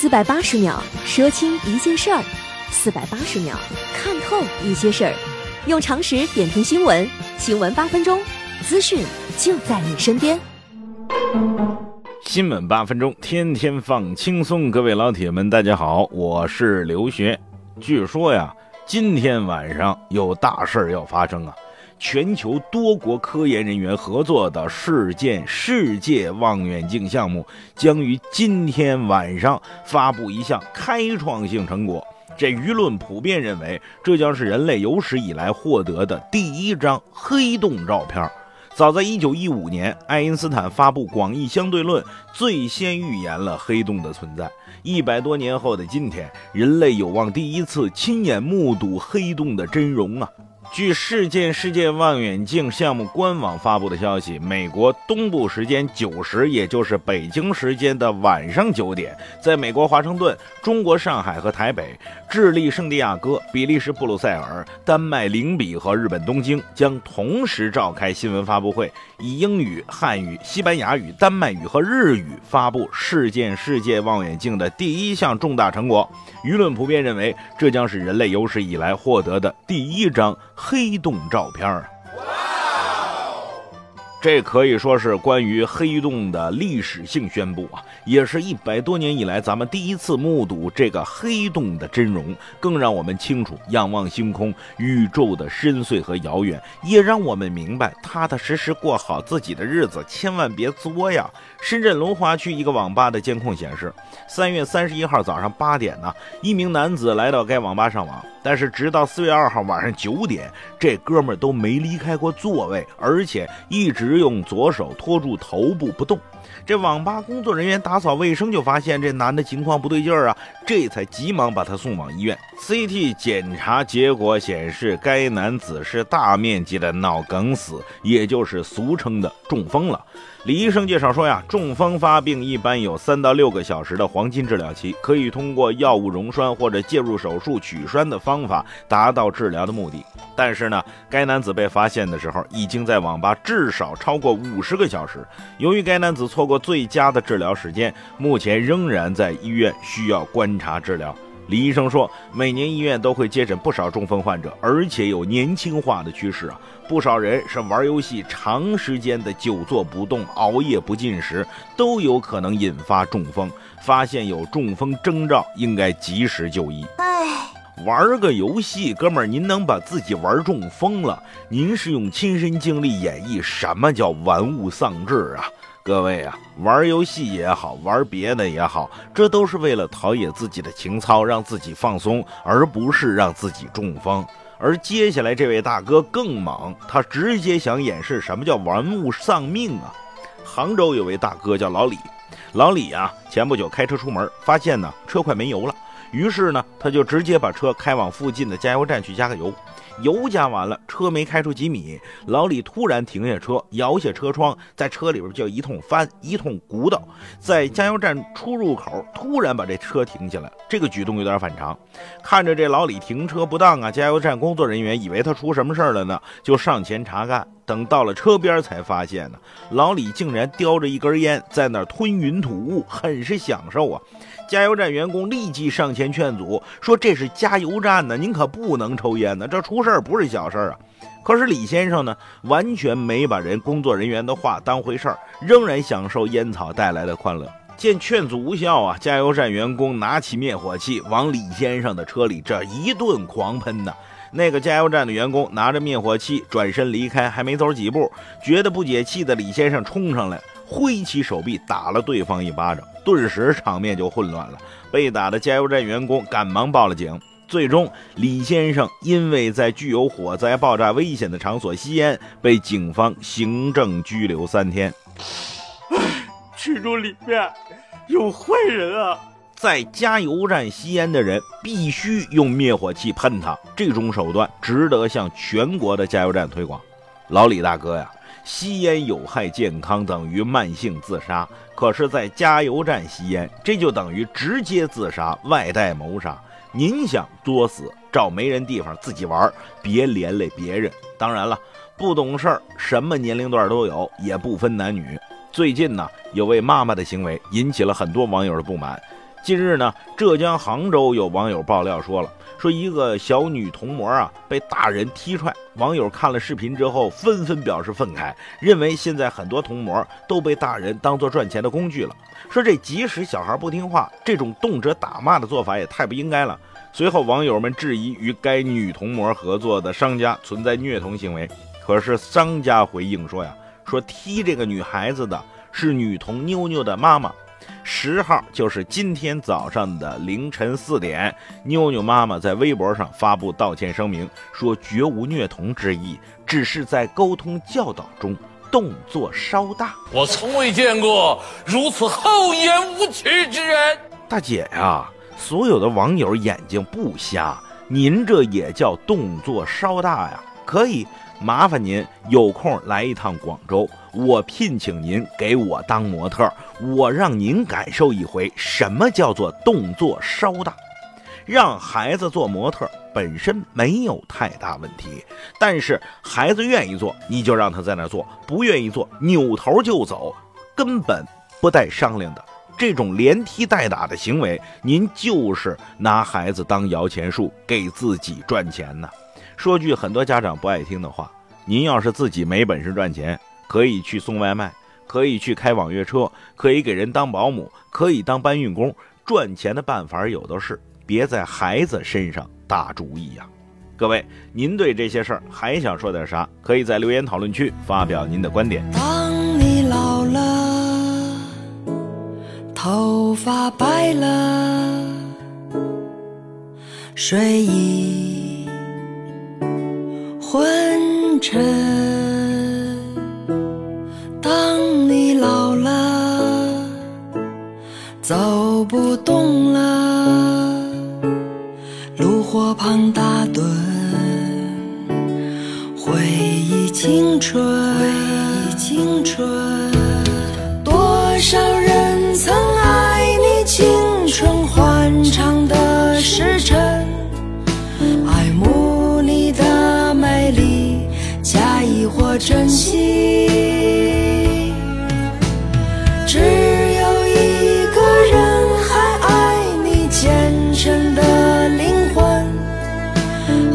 四百八十秒说清一件事儿，四百八十秒看透一些事儿，用常识点评新闻，新闻八分钟，资讯就在你身边。新闻八分钟，天天放轻松。各位老铁们，大家好，我是刘学。据说呀，今天晚上有大事儿要发生啊！全球多国科研人员合作的世界世界望远镜项目将于今天晚上发布一项开创性成果。这舆论普遍认为，这将是人类有史以来获得的第一张黑洞照片。早在1915年，爱因斯坦发布广义相对论，最先预言了黑洞的存在。一百多年后的今天，人类有望第一次亲眼目睹黑洞的真容啊！据世界世界望远镜项目官网发布的消息，美国东部时间九时，也就是北京时间的晚上九点，在美国华盛顿、中国上海和台北、智利圣地亚哥、比利时布鲁塞尔、丹麦灵比和日本东京将同时召开新闻发布会，以英语、汉语、西班牙语、丹麦语和日语发布世界世界望远镜的第一项重大成果。舆论普遍认为，这将是人类有史以来获得的第一张。黑洞照片儿，这可以说是关于黑洞的历史性宣布啊，也是一百多年以来咱们第一次目睹这个黑洞的真容，更让我们清楚仰望星空宇宙的深邃和遥远，也让我们明白踏踏实实过好自己的日子，千万别作呀。深圳龙华区一个网吧的监控显示，三月三十一号早上八点呢，一名男子来到该网吧上网，但是直到四月二号晚上九点，这哥们儿都没离开过座位，而且一直只用左手托住头部不动。这网吧工作人员打扫卫生就发现这男的情况不对劲儿啊，这才急忙把他送往医院。CT 检查结果显示，该男子是大面积的脑梗死，也就是俗称的中风了。李医生介绍说呀，中风发病一般有三到六个小时的黄金治疗期，可以通过药物溶栓或者介入手术取栓的方法达到治疗的目的。但是呢，该男子被发现的时候已经在网吧至少超过五十个小时。由于该男子错过最佳的治疗时间，目前仍然在医院需要观察治疗。李医生说，每年医院都会接诊不少中风患者，而且有年轻化的趋势啊。不少人是玩游戏，长时间的久坐不动、熬夜不进食，都有可能引发中风。发现有中风征兆，应该及时就医。哎，玩个游戏，哥们儿，您能把自己玩中风了？您是用亲身经历演绎什么叫玩物丧志啊？各位啊，玩游戏也好，玩别的也好，这都是为了陶冶自己的情操，让自己放松，而不是让自己中风。而接下来这位大哥更猛，他直接想演示什么叫玩物丧命啊！杭州有位大哥叫老李，老李啊，前不久开车出门，发现呢车快没油了，于是呢他就直接把车开往附近的加油站去加个油。油加完了，车没开出几米，老李突然停下车，摇下车窗，在车里边就一通翻，一通鼓捣，在加油站出入口突然把这车停下来。这个举动有点反常。看着这老李停车不当啊，加油站工作人员以为他出什么事了呢，就上前查看。等到了车边才发现呢，老李竟然叼着一根烟在那吞云吐雾，很是享受啊。加油站员工立即上前劝阻，说：“这是加油站呢，您可不能抽烟呢，这出事儿不是小事儿啊。”可是李先生呢，完全没把人工作人员的话当回事儿，仍然享受烟草带来的快乐。见劝阻无效啊，加油站员工拿起灭火器往李先生的车里这一顿狂喷呐。那个加油站的员工拿着灭火器转身离开，还没走几步，觉得不解气的李先生冲上来。挥起手臂打了对方一巴掌，顿时场面就混乱了。被打的加油站员工赶忙报了警。最终，李先生因为在具有火灾爆炸危险的场所吸烟，被警方行政拘留三天。唉，群众里面有坏人啊！在加油站吸烟的人必须用灭火器喷他，这种手段值得向全国的加油站推广。老李大哥呀！吸烟有害健康，等于慢性自杀。可是，在加油站吸烟，这就等于直接自杀，外带谋杀。您想作死，找没人地方自己玩，别连累别人。当然了，不懂事儿，什么年龄段都有，也不分男女。最近呢，有位妈妈的行为引起了很多网友的不满。近日呢，浙江杭州有网友爆料说了，说一个小女童模啊被大人踢踹，网友看了视频之后纷纷表示愤慨，认为现在很多童模都被大人当做赚钱的工具了。说这即使小孩不听话，这种动辄打骂的做法也太不应该了。随后网友们质疑与该女童模合作的商家存在虐童行为，可是商家回应说呀，说踢这个女孩子的是女童妞妞的妈妈。十号就是今天早上的凌晨四点，妞妞妈妈在微博上发布道歉声明，说绝无虐童之意，只是在沟通教导中动作稍大。我从未见过如此厚颜无耻之人。大姐呀，所有的网友眼睛不瞎，您这也叫动作稍大呀？可以。麻烦您有空来一趟广州，我聘请您给我当模特，我让您感受一回什么叫做动作稍大。让孩子做模特本身没有太大问题，但是孩子愿意做，你就让他在那做；不愿意做，扭头就走，根本不带商量的。这种连踢带打的行为，您就是拿孩子当摇钱树，给自己赚钱呢。说句很多家长不爱听的话，您要是自己没本事赚钱，可以去送外卖，可以去开网约车，可以给人当保姆，可以当搬运工，赚钱的办法有的是，别在孩子身上打主意呀。各位，您对这些事儿还想说点啥？可以在留言讨论区发表您的观点。当你老了，头发白了，睡意。昏沉。当你老了，走不动了，炉火旁打盹，回忆青春，回忆青春，的灵魂，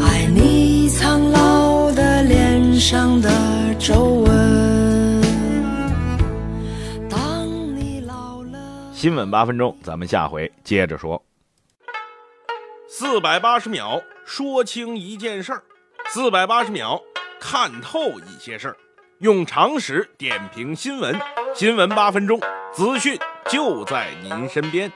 爱你苍老的脸上的皱纹。当你老了，新闻八分钟，咱们下回接着说。四百八十秒说清一件事儿，四百八十秒。看透一些事儿，用常识点评新闻。新闻八分钟，资讯就在您身边。